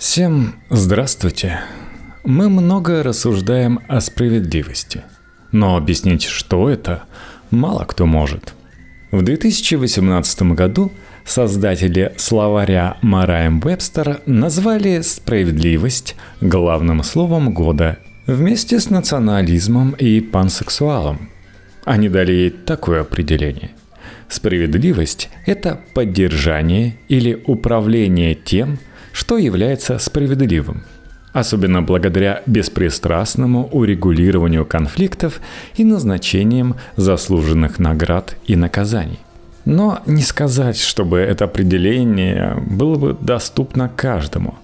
Всем здравствуйте. Мы много рассуждаем о справедливости, но объяснить, что это, мало кто может. В 2018 году создатели словаря Мараем Вебстер назвали справедливость главным словом года вместе с национализмом и пансексуалом. Они дали ей такое определение. Справедливость – это поддержание или управление тем – что является справедливым, особенно благодаря беспристрастному урегулированию конфликтов и назначением заслуженных наград и наказаний. Но не сказать, чтобы это определение было бы доступно каждому.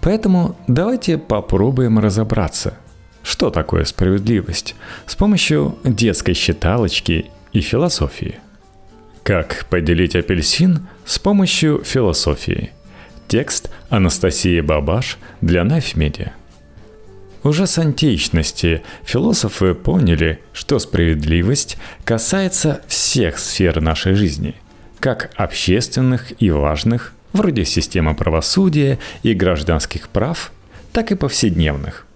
Поэтому давайте попробуем разобраться, что такое справедливость с помощью детской считалочки и философии. Как поделить апельсин с помощью философии – Текст Анастасии Бабаш для Knife. Уже с античности философы поняли, что справедливость касается всех сфер нашей жизни, как общественных и важных, вроде системы правосудия и гражданских прав, так и повседневных.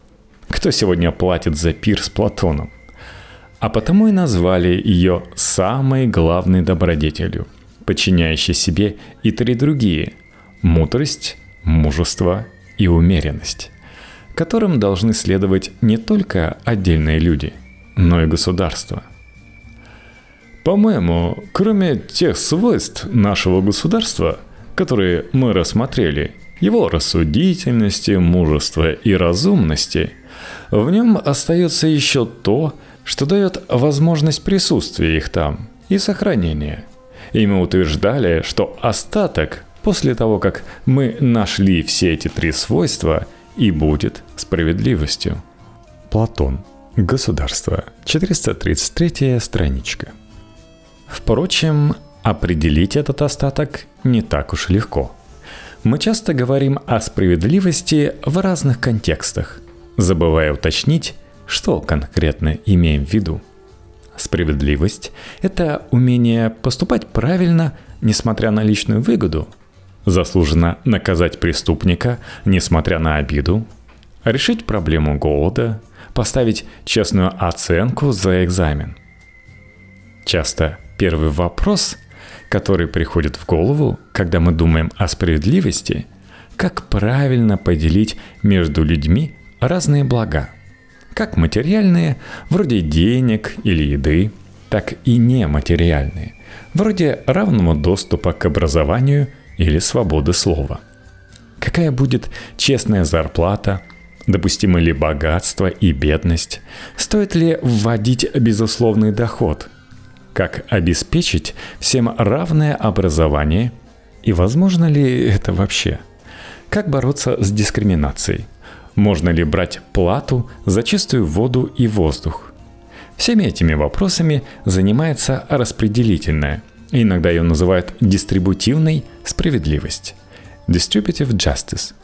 Кто сегодня платит за пир с Платоном? А потому и назвали ее самой главной добродетелью, подчиняющей себе и три другие – мудрость, мужество и умеренность, которым должны следовать не только отдельные люди, но и государство. По-моему, кроме тех свойств нашего государства, которые мы рассмотрели, его рассудительности, мужества и разумности, в нем остается еще то, что дает возможность присутствия их там и сохранения. И мы утверждали, что остаток после того, как мы нашли все эти три свойства, и будет справедливостью. Платон. Государство. 433 страничка. Впрочем, определить этот остаток не так уж легко. Мы часто говорим о справедливости в разных контекстах, забывая уточнить, что конкретно имеем в виду. Справедливость – это умение поступать правильно, несмотря на личную выгоду – Заслуженно наказать преступника, несмотря на обиду, решить проблему голода, поставить честную оценку за экзамен. Часто первый вопрос, который приходит в голову, когда мы думаем о справедливости, как правильно поделить между людьми разные блага, как материальные, вроде денег или еды, так и нематериальные, вроде равного доступа к образованию – или свободы слова? Какая будет честная зарплата? Допустимо ли богатство и бедность? Стоит ли вводить безусловный доход? Как обеспечить всем равное образование? И возможно ли это вообще? Как бороться с дискриминацией? Можно ли брать плату за чистую воду и воздух? Всеми этими вопросами занимается распределительная – Иногда ее называют дистрибутивной справедливость, distributive justice,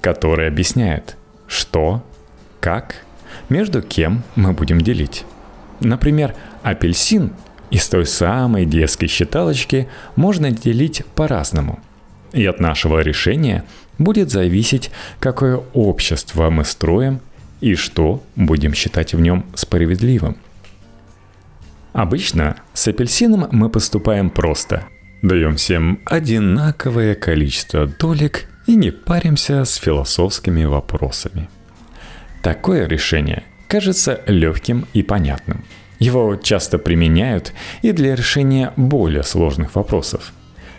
которая объясняет, что, как, между кем мы будем делить. Например, апельсин из той самой детской считалочки можно делить по-разному. И от нашего решения будет зависеть, какое общество мы строим и что будем считать в нем справедливым. Обычно с апельсином мы поступаем просто. Даем всем одинаковое количество долек и не паримся с философскими вопросами. Такое решение кажется легким и понятным. Его часто применяют и для решения более сложных вопросов.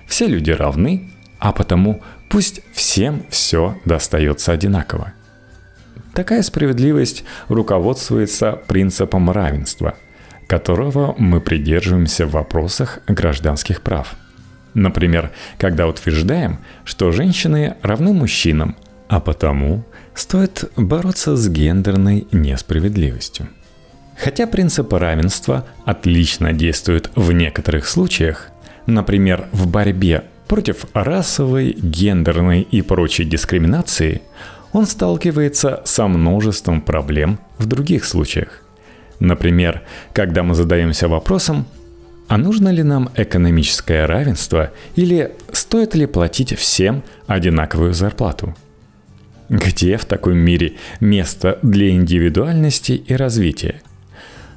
Все люди равны, а потому пусть всем все достается одинаково. Такая справедливость руководствуется принципом равенства – которого мы придерживаемся в вопросах гражданских прав. Например, когда утверждаем, что женщины равны мужчинам, а потому стоит бороться с гендерной несправедливостью. Хотя принцип равенства отлично действует в некоторых случаях, например, в борьбе против расовой, гендерной и прочей дискриминации, он сталкивается со множеством проблем в других случаях. Например, когда мы задаемся вопросом, а нужно ли нам экономическое равенство или стоит ли платить всем одинаковую зарплату? Где в таком мире место для индивидуальности и развития?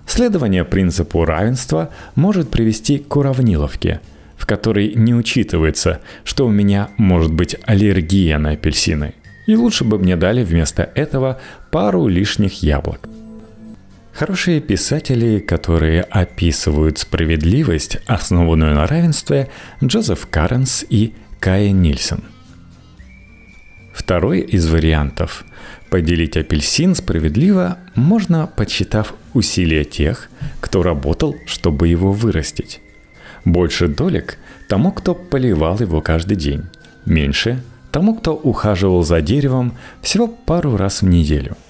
Следование принципу равенства может привести к уравниловке, в которой не учитывается, что у меня может быть аллергия на апельсины. И лучше бы мне дали вместо этого пару лишних яблок. Хорошие писатели, которые описывают справедливость, основанную на равенстве, Джозеф Каренс и Кая Нильсон. Второй из вариантов – поделить апельсин справедливо можно, подсчитав усилия тех, кто работал, чтобы его вырастить. Больше долек тому, кто поливал его каждый день. Меньше тому, кто ухаживал за деревом всего пару раз в неделю –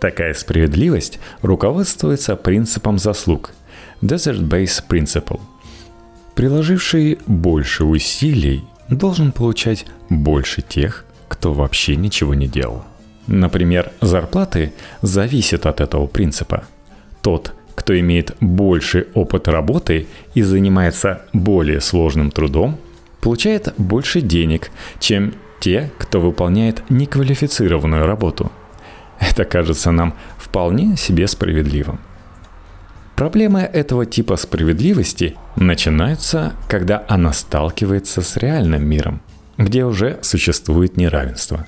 Такая справедливость руководствуется принципом заслуг – Desert Base Principle. Приложивший больше усилий должен получать больше тех, кто вообще ничего не делал. Например, зарплаты зависят от этого принципа. Тот, кто имеет больше опыт работы и занимается более сложным трудом, получает больше денег, чем те, кто выполняет неквалифицированную работу – это кажется нам вполне себе справедливым. Проблемы этого типа справедливости начинаются, когда она сталкивается с реальным миром, где уже существует неравенство.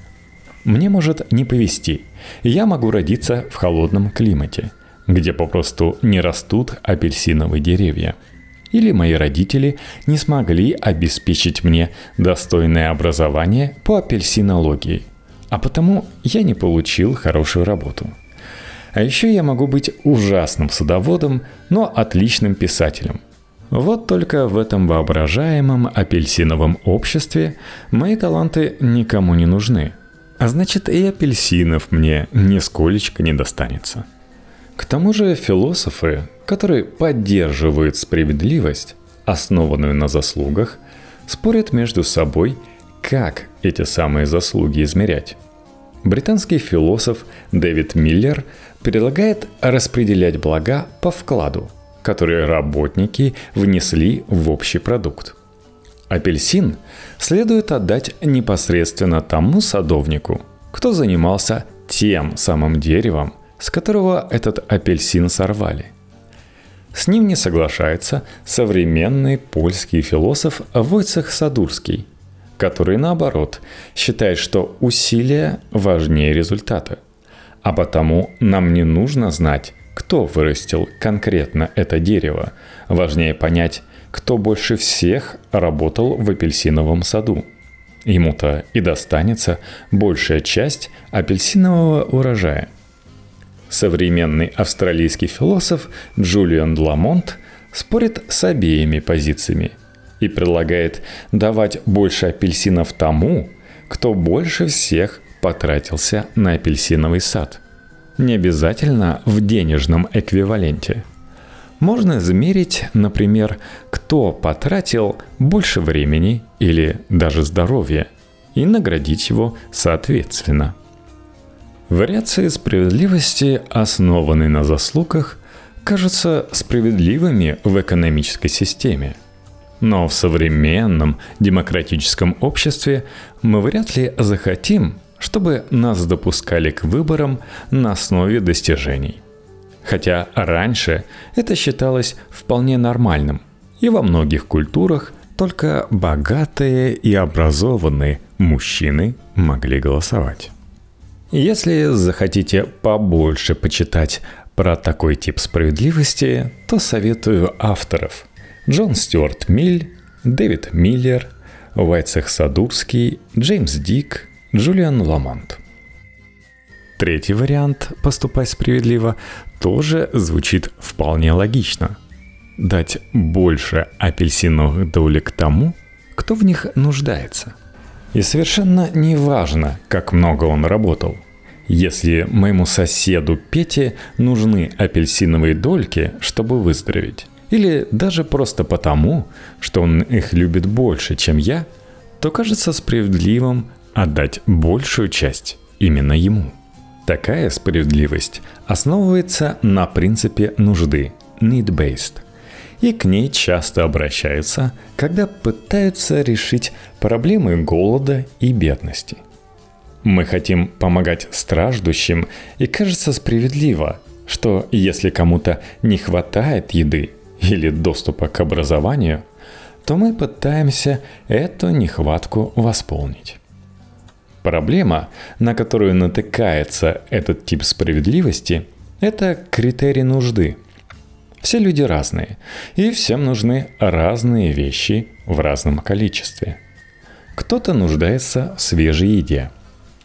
Мне может не повезти, я могу родиться в холодном климате, где попросту не растут апельсиновые деревья. Или мои родители не смогли обеспечить мне достойное образование по апельсинологии – а потому я не получил хорошую работу. А еще я могу быть ужасным садоводом, но отличным писателем. Вот только в этом воображаемом апельсиновом обществе мои таланты никому не нужны. А значит, и апельсинов мне нисколечко не достанется. К тому же философы, которые поддерживают справедливость, основанную на заслугах, спорят между собой как эти самые заслуги измерять? Британский философ Дэвид Миллер предлагает распределять блага по вкладу, которые работники внесли в общий продукт. Апельсин следует отдать непосредственно тому садовнику, кто занимался тем самым деревом, с которого этот апельсин сорвали. С ним не соглашается современный польский философ Войцех Садурский – который, наоборот, считает, что усилия важнее результата. А потому нам не нужно знать, кто вырастил конкретно это дерево. Важнее понять, кто больше всех работал в апельсиновом саду. Ему-то и достанется большая часть апельсинового урожая. Современный австралийский философ Джулиан Ламонт спорит с обеими позициями – и предлагает давать больше апельсинов тому, кто больше всех потратился на апельсиновый сад. Не обязательно в денежном эквиваленте. Можно измерить, например, кто потратил больше времени или даже здоровья, и наградить его соответственно. Вариации справедливости, основанные на заслугах, кажутся справедливыми в экономической системе – но в современном демократическом обществе мы вряд ли захотим, чтобы нас допускали к выборам на основе достижений. Хотя раньше это считалось вполне нормальным, и во многих культурах только богатые и образованные мужчины могли голосовать. Если захотите побольше почитать про такой тип справедливости, то советую авторов – Джон Стюарт Миль, Дэвид Миллер, Вайцех Садурский, Джеймс Дик, Джулиан Ламонт. Третий вариант «поступать справедливо» тоже звучит вполне логично. Дать больше апельсиновых долек тому, кто в них нуждается. И совершенно не важно, как много он работал. Если моему соседу Пете нужны апельсиновые дольки, чтобы выздороветь, или даже просто потому, что он их любит больше, чем я, то кажется справедливым отдать большую часть именно ему. Такая справедливость основывается на принципе нужды – need-based, и к ней часто обращаются, когда пытаются решить проблемы голода и бедности. Мы хотим помогать страждущим, и кажется справедливо, что если кому-то не хватает еды или доступа к образованию, то мы пытаемся эту нехватку восполнить. Проблема, на которую натыкается этот тип справедливости, это критерий нужды. Все люди разные, и всем нужны разные вещи в разном количестве. Кто-то нуждается в свежей еде,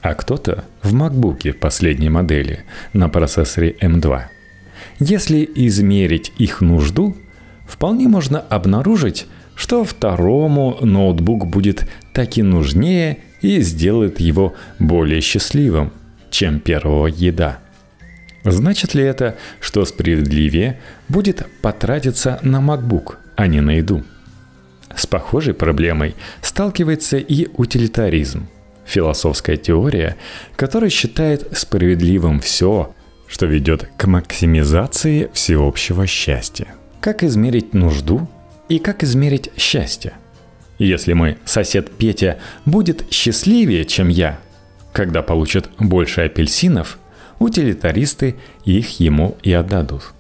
а кто-то в MacBook последней модели на процессоре M2. Если измерить их нужду, вполне можно обнаружить, что второму ноутбук будет таки нужнее и сделает его более счастливым, чем первого еда. Значит ли это, что справедливее будет потратиться на MacBook, а не на еду? С похожей проблемой сталкивается и утилитаризм, философская теория, которая считает справедливым все, что ведет к максимизации всеобщего счастья. Как измерить нужду и как измерить счастье? Если мой сосед Петя будет счастливее, чем я, когда получит больше апельсинов, утилитаристы их ему и отдадут.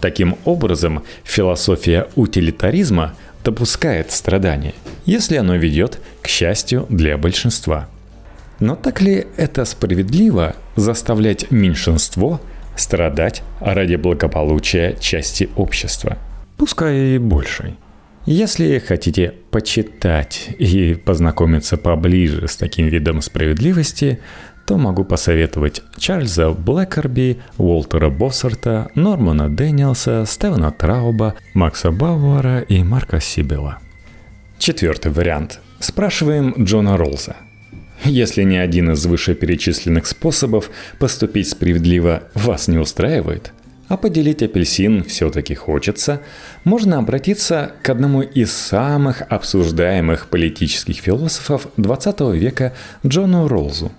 Таким образом, философия утилитаризма допускает страдание, если оно ведет к счастью для большинства. Но так ли это справедливо заставлять меньшинство страдать ради благополучия части общества? Пускай и большей. Если хотите почитать и познакомиться поближе с таким видом справедливости, то могу посоветовать Чарльза Блэкерби, Уолтера Боссарта, Нормана Дэниелса, Стевена Трауба, Макса Бауэра и Марка Сибела. Четвертый вариант. Спрашиваем Джона Роллза. Если ни один из вышеперечисленных способов поступить справедливо вас не устраивает – а поделить апельсин все-таки хочется, можно обратиться к одному из самых обсуждаемых политических философов 20 века Джону Ролзу.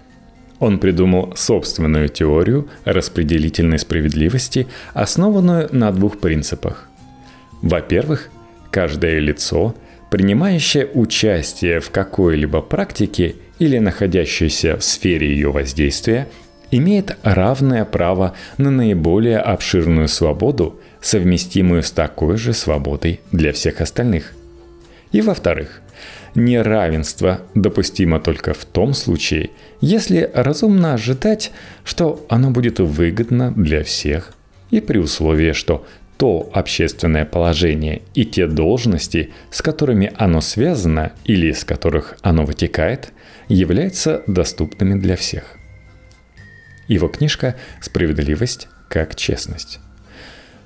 Он придумал собственную теорию распределительной справедливости, основанную на двух принципах. Во-первых, каждое лицо, принимающее участие в какой-либо практике или находящееся в сфере ее воздействия – имеет равное право на наиболее обширную свободу, совместимую с такой же свободой для всех остальных. И во-вторых, неравенство допустимо только в том случае, если разумно ожидать, что оно будет выгодно для всех, и при условии, что то общественное положение и те должности, с которыми оно связано или из которых оно вытекает, являются доступными для всех. Его книжка «Справедливость как честность».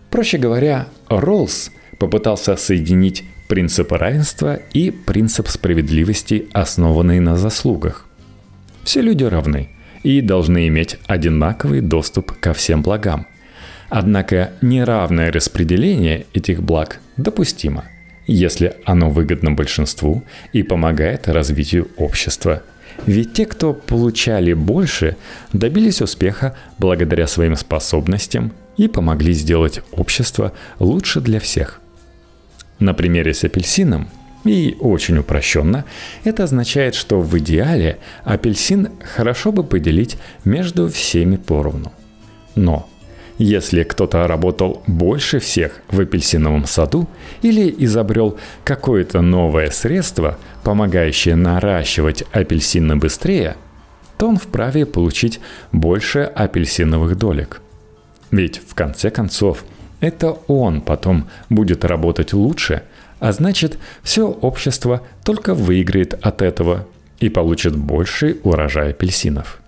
Проще говоря, Роллс попытался соединить принцип равенства и принцип справедливости, основанный на заслугах. Все люди равны и должны иметь одинаковый доступ ко всем благам. Однако неравное распределение этих благ допустимо, если оно выгодно большинству и помогает развитию общества – ведь те, кто получали больше, добились успеха благодаря своим способностям и помогли сделать общество лучше для всех. На примере с апельсином и очень упрощенно, это означает, что в идеале апельсин хорошо бы поделить между всеми поровну. Но если кто-то работал больше всех в апельсиновом саду или изобрел какое-то новое средство, помогающее наращивать апельсины быстрее, то он вправе получить больше апельсиновых долек. Ведь в конце концов это он потом будет работать лучше, а значит все общество только выиграет от этого и получит больший урожай апельсинов –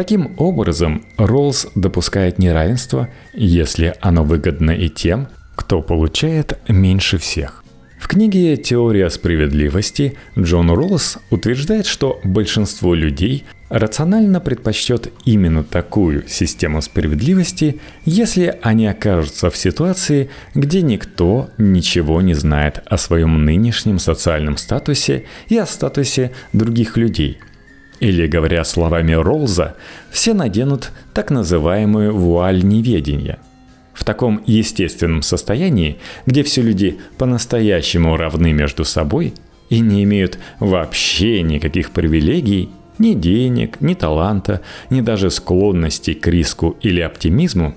Таким образом, Роллс допускает неравенство, если оно выгодно и тем, кто получает меньше всех. В книге «Теория справедливости» Джон Роллс утверждает, что большинство людей рационально предпочтет именно такую систему справедливости, если они окажутся в ситуации, где никто ничего не знает о своем нынешнем социальном статусе и о статусе других людей – или, говоря словами Ролза, все наденут так называемую вуаль неведения. В таком естественном состоянии, где все люди по-настоящему равны между собой и не имеют вообще никаких привилегий, ни денег, ни таланта, ни даже склонности к риску или оптимизму,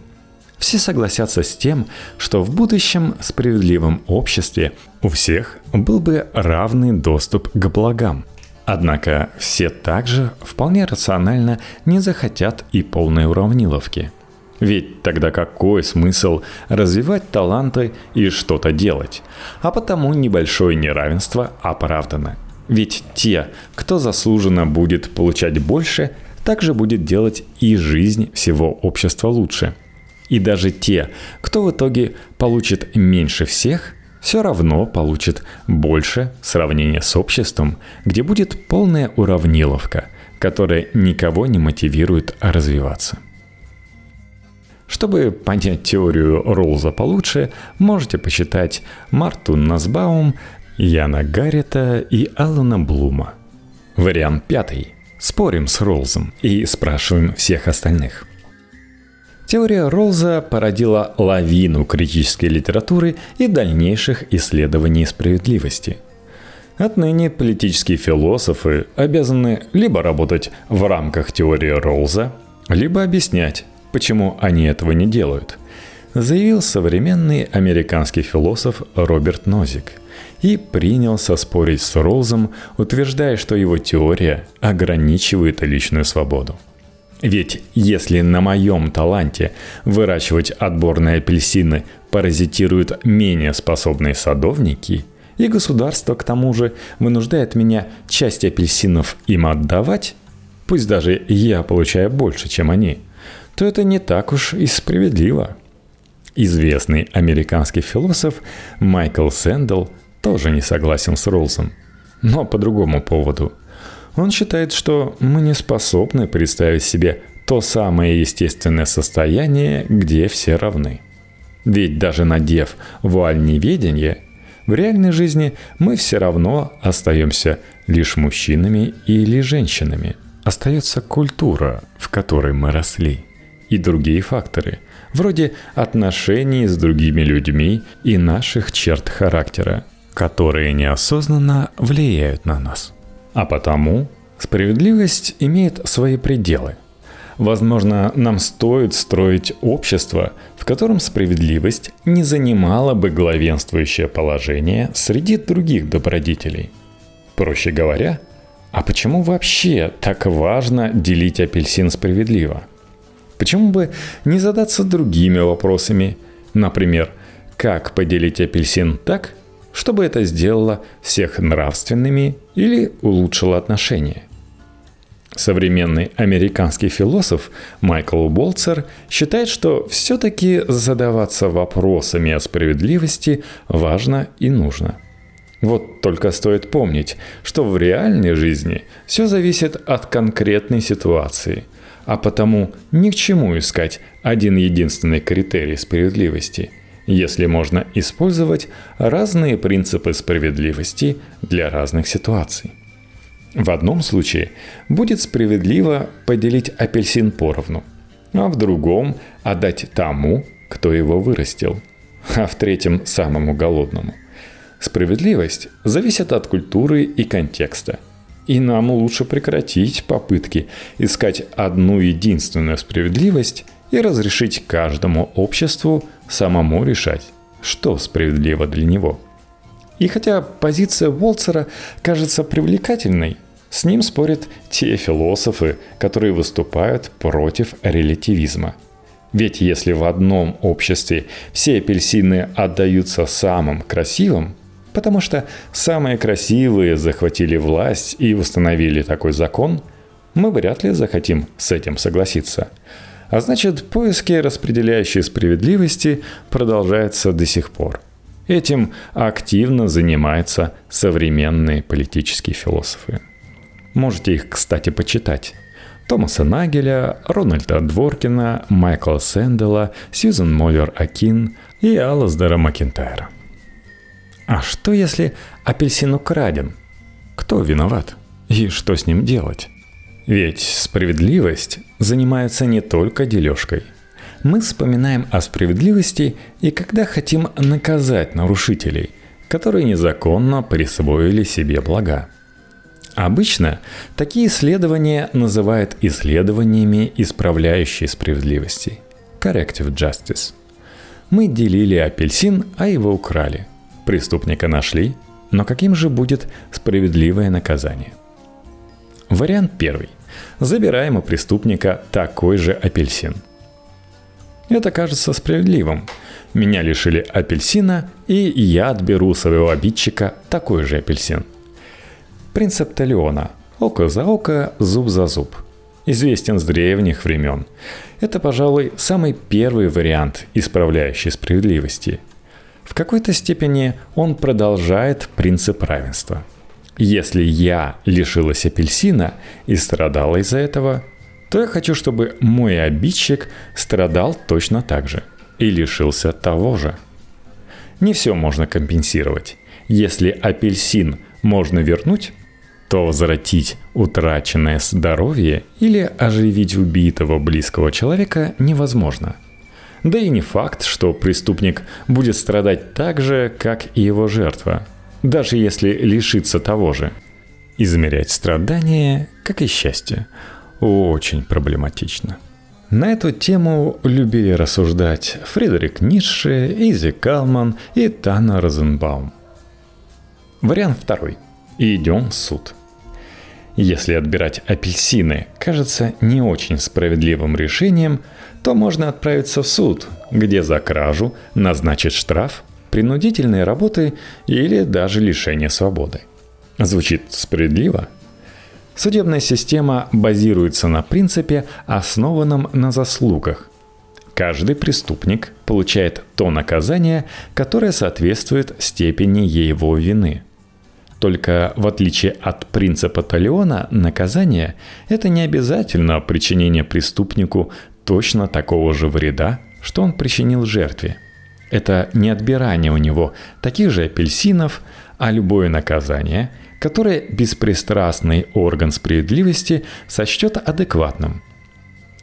все согласятся с тем, что в будущем справедливом обществе у всех был бы равный доступ к благам. Однако все также вполне рационально не захотят и полной уравниловки. Ведь тогда какой смысл развивать таланты и что-то делать? А потому небольшое неравенство оправдано. Ведь те, кто заслуженно будет получать больше, также будет делать и жизнь всего общества лучше – и даже те, кто в итоге получит меньше всех, все равно получит больше в сравнении с обществом, где будет полная уравниловка, которая никого не мотивирует развиваться. Чтобы понять теорию Роллза получше, можете почитать Марту Насбаум, Яна Гаррета и Алана Блума. Вариант пятый. Спорим с Роллзом и спрашиваем всех остальных – Теория Ролза породила лавину критической литературы и дальнейших исследований справедливости. Отныне политические философы обязаны либо работать в рамках теории Ролза, либо объяснять, почему они этого не делают, заявил современный американский философ Роберт Нозик и принялся спорить с Ролзом, утверждая, что его теория ограничивает личную свободу. Ведь если на моем таланте выращивать отборные апельсины паразитируют менее способные садовники, и государство к тому же вынуждает меня часть апельсинов им отдавать, пусть даже я получаю больше, чем они, то это не так уж и справедливо. Известный американский философ Майкл Сэндл тоже не согласен с Роллсом, но по другому поводу – он считает, что мы не способны представить себе то самое естественное состояние, где все равны. Ведь даже надев вуаль неведения, в реальной жизни мы все равно остаемся лишь мужчинами или женщинами. Остается культура, в которой мы росли, и другие факторы, вроде отношений с другими людьми и наших черт характера, которые неосознанно влияют на нас. А потому справедливость имеет свои пределы. Возможно, нам стоит строить общество, в котором справедливость не занимала бы главенствующее положение среди других добродетелей. Проще говоря, а почему вообще так важно делить апельсин справедливо? Почему бы не задаться другими вопросами? Например, как поделить апельсин так, чтобы это сделало всех нравственными или улучшило отношения. Современный американский философ Майкл Болцер считает, что все-таки задаваться вопросами о справедливости важно и нужно. Вот только стоит помнить, что в реальной жизни все зависит от конкретной ситуации, а потому ни к чему искать один единственный критерий справедливости – если можно использовать разные принципы справедливости для разных ситуаций. В одном случае будет справедливо поделить апельсин поровну, а в другом отдать тому, кто его вырастил, а в третьем самому голодному. Справедливость зависит от культуры и контекста. И нам лучше прекратить попытки искать одну единственную справедливость и разрешить каждому обществу самому решать, что справедливо для него. И хотя позиция Волцера кажется привлекательной, с ним спорят те философы, которые выступают против релятивизма. Ведь если в одном обществе все апельсины отдаются самым красивым, потому что самые красивые захватили власть и установили такой закон, мы вряд ли захотим с этим согласиться. А значит, поиски распределяющей справедливости продолжаются до сих пор. Этим активно занимаются современные политические философы. Можете их, кстати, почитать. Томаса Нагеля, Рональда Дворкина, Майкла Сэндела, Сьюзен Моллер Акин и Алаздера Макентайра. А что если апельсин украден? Кто виноват? И что с ним делать? Ведь справедливость занимается не только дележкой. Мы вспоминаем о справедливости и когда хотим наказать нарушителей, которые незаконно присвоили себе блага. Обычно такие исследования называют исследованиями исправляющей справедливости – corrective justice. Мы делили апельсин, а его украли. Преступника нашли, но каким же будет справедливое наказание? Вариант первый. Забираем у преступника такой же апельсин. Это кажется справедливым. Меня лишили апельсина, и я отберу своего обидчика такой же апельсин – Принцип Талиона – око за око, зуб за зуб. Известен с древних времен. Это, пожалуй, самый первый вариант исправляющей справедливости. В какой-то степени он продолжает принцип равенства. Если я лишилась апельсина и страдала из-за этого, то я хочу, чтобы мой обидчик страдал точно так же и лишился того же. Не все можно компенсировать. Если апельсин можно вернуть, то возвратить утраченное здоровье или оживить убитого близкого человека невозможно. Да и не факт, что преступник будет страдать так же, как и его жертва, даже если лишится того же. Измерять страдания, как и счастье, очень проблематично. На эту тему любили рассуждать Фредерик Ницше, Изи Калман и Тана Розенбаум. Вариант второй. Идем в суд – если отбирать апельсины кажется не очень справедливым решением, то можно отправиться в суд, где за кражу назначат штраф, принудительные работы или даже лишение свободы. Звучит справедливо? Судебная система базируется на принципе, основанном на заслугах. Каждый преступник получает то наказание, которое соответствует степени его вины – только в отличие от принципа Талиона, наказание – это не обязательно причинение преступнику точно такого же вреда, что он причинил жертве. Это не отбирание у него таких же апельсинов, а любое наказание, которое беспристрастный орган справедливости сочтет адекватным.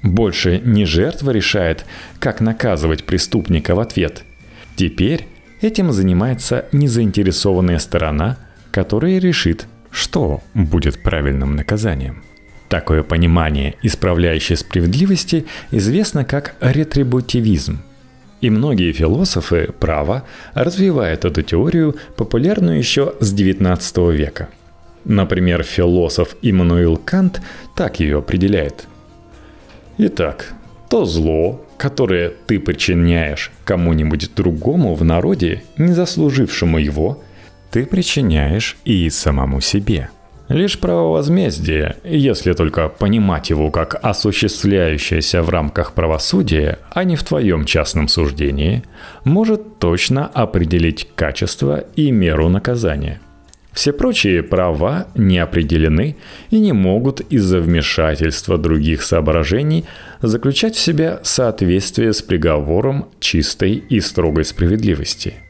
Больше не жертва решает, как наказывать преступника в ответ. Теперь этим занимается незаинтересованная сторона – который решит, что будет правильным наказанием. Такое понимание исправляющей справедливости известно как ретрибутивизм. И многие философы права развивают эту теорию, популярную еще с XIX века. Например, философ Иммануил Кант так ее определяет. Итак, то зло, которое ты причиняешь кому-нибудь другому в народе, не заслужившему его, ты причиняешь и самому себе. Лишь право возмездия, если только понимать его как осуществляющееся в рамках правосудия, а не в твоем частном суждении, может точно определить качество и меру наказания. Все прочие права не определены и не могут из-за вмешательства других соображений заключать в себя соответствие с приговором чистой и строгой справедливости –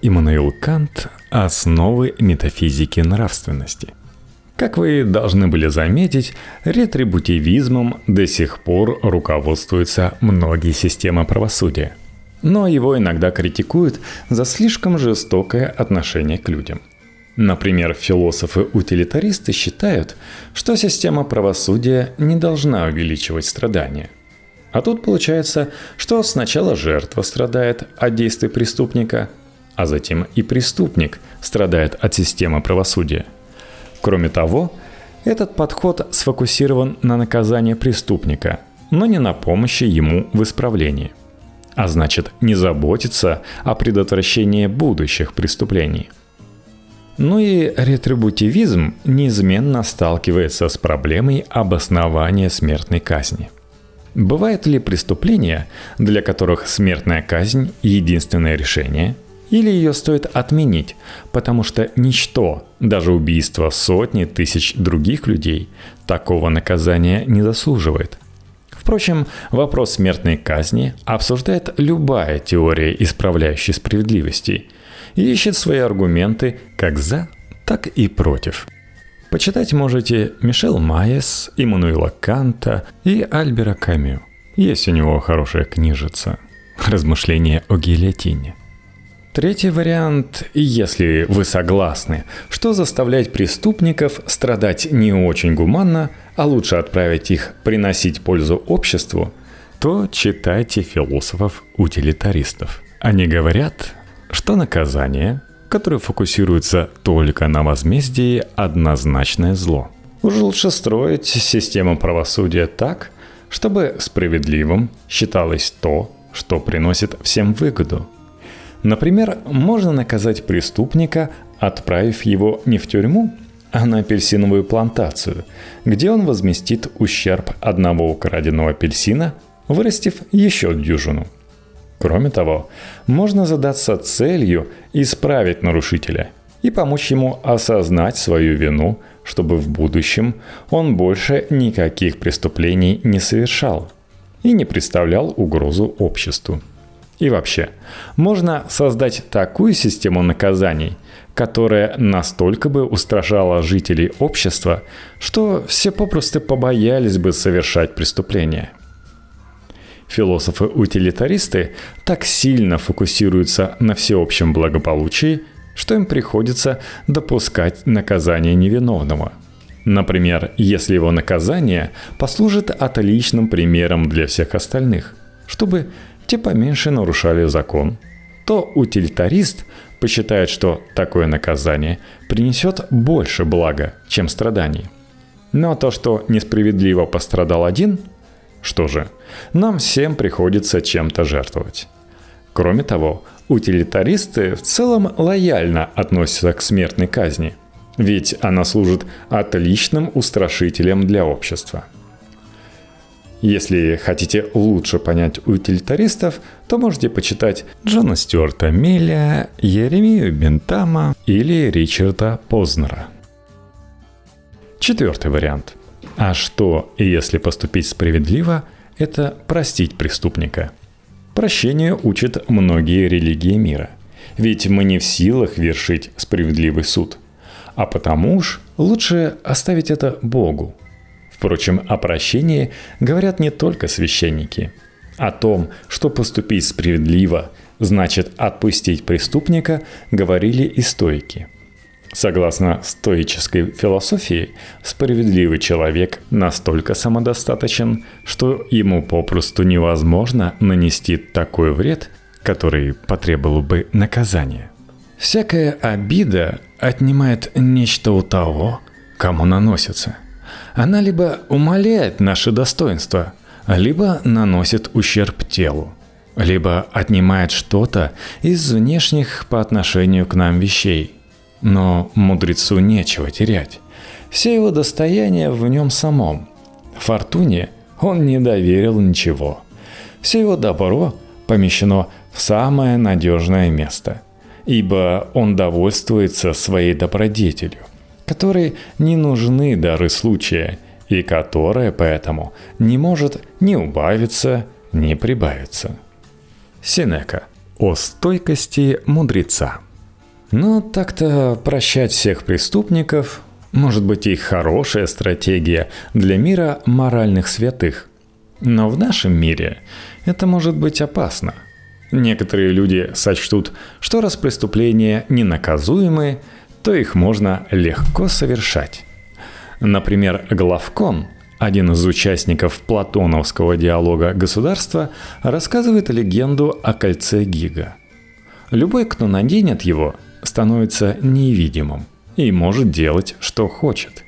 Иммануил Кант «Основы метафизики нравственности». Как вы должны были заметить, ретрибутивизмом до сих пор руководствуются многие системы правосудия. Но его иногда критикуют за слишком жестокое отношение к людям. Например, философы-утилитаристы считают, что система правосудия не должна увеличивать страдания. А тут получается, что сначала жертва страдает от действий преступника, а затем и преступник страдает от системы правосудия. Кроме того, этот подход сфокусирован на наказании преступника, но не на помощи ему в исправлении. А значит, не заботится о предотвращении будущих преступлений. Ну и ретрибутивизм неизменно сталкивается с проблемой обоснования смертной казни. Бывают ли преступления, для которых смертная казнь – единственное решение – или ее стоит отменить, потому что ничто, даже убийство сотни тысяч других людей, такого наказания не заслуживает. Впрочем, вопрос смертной казни обсуждает любая теория исправляющей справедливости и ищет свои аргументы как за, так и против. Почитать можете Мишел Майес, Иммануила Канта и Альбера Камю. Есть у него хорошая книжица «Размышления о гильотине». Третий вариант, если вы согласны, что заставлять преступников страдать не очень гуманно, а лучше отправить их приносить пользу обществу, то читайте философов-утилитаристов. Они говорят, что наказание, которое фокусируется только на возмездии, однозначное зло. Уже лучше строить систему правосудия так, чтобы справедливым считалось то, что приносит всем выгоду. Например, можно наказать преступника, отправив его не в тюрьму, а на апельсиновую плантацию, где он возместит ущерб одного украденного апельсина, вырастив еще дюжину. Кроме того, можно задаться целью исправить нарушителя и помочь ему осознать свою вину, чтобы в будущем он больше никаких преступлений не совершал и не представлял угрозу обществу. И вообще, можно создать такую систему наказаний, которая настолько бы устрашала жителей общества, что все попросту побоялись бы совершать преступления. Философы-утилитаристы так сильно фокусируются на всеобщем благополучии, что им приходится допускать наказание невиновного. Например, если его наказание послужит отличным примером для всех остальных, чтобы те поменьше нарушали закон, то утилитарист посчитает, что такое наказание принесет больше блага, чем страданий. Но то, что несправедливо пострадал один, что же, нам всем приходится чем-то жертвовать. Кроме того, утилитаристы в целом лояльно относятся к смертной казни, ведь она служит отличным устрашителем для общества – если хотите лучше понять утилитаристов, то можете почитать Джона Стюарта Милля, Еремию Бентама или Ричарда Познера. Четвертый вариант. А что, если поступить справедливо, это простить преступника? Прощению учат многие религии мира. Ведь мы не в силах вершить справедливый суд. А потому уж лучше оставить это Богу – Впрочем, о прощении говорят не только священники. О том, что поступить справедливо значит отпустить преступника, говорили и стойки. Согласно стоической философии, справедливый человек настолько самодостаточен, что ему попросту невозможно нанести такой вред, который потребовал бы наказания. Всякая обида отнимает нечто у того, кому наносится – она либо умаляет наше достоинство, либо наносит ущерб телу, либо отнимает что-то из внешних по отношению к нам вещей. Но мудрецу нечего терять. Все его достояние в нем самом. Фортуне он не доверил ничего. Все его добро помещено в самое надежное место, ибо он довольствуется своей добродетелью – которой не нужны дары случая и которая поэтому не может ни убавиться, ни прибавиться. Синека. О стойкости мудреца. Но так-то прощать всех преступников может быть и хорошая стратегия для мира моральных святых. Но в нашем мире это может быть опасно. Некоторые люди сочтут, что раз преступления ненаказуемы, то их можно легко совершать. Например, Главкон, один из участников платоновского диалога государства, рассказывает легенду о кольце Гига. Любой, кто наденет его, становится невидимым и может делать, что хочет.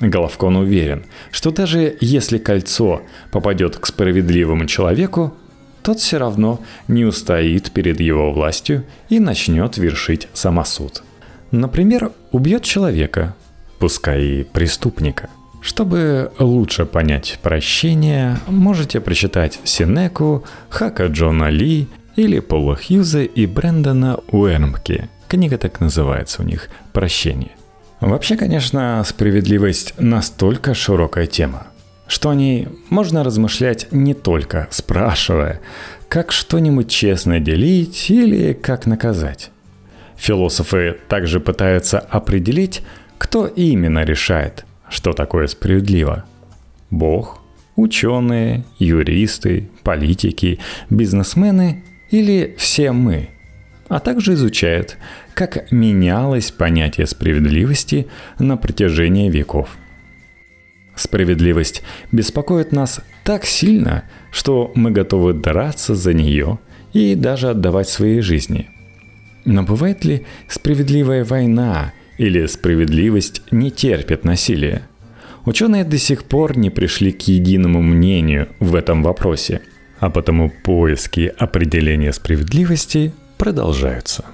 Головкон уверен, что даже если кольцо попадет к справедливому человеку, тот все равно не устоит перед его властью и начнет вершить самосуд – Например, убьет человека, пускай и преступника. Чтобы лучше понять прощение, можете прочитать Синеку, Хака Джона Ли или Пола Хьюза и Брэндона Уэрмки. Книга так называется у них «Прощение». Вообще, конечно, справедливость настолько широкая тема, что о ней можно размышлять не только спрашивая, как что-нибудь честно делить или как наказать. Философы также пытаются определить, кто именно решает, что такое справедливо. Бог, ученые, юристы, политики, бизнесмены или все мы. а также изучают, как менялось понятие справедливости на протяжении веков. Справедливость беспокоит нас так сильно, что мы готовы драться за нее и даже отдавать свои жизни. Но бывает ли справедливая война или справедливость не терпит насилия? Ученые до сих пор не пришли к единому мнению в этом вопросе, а потому поиски определения справедливости продолжаются.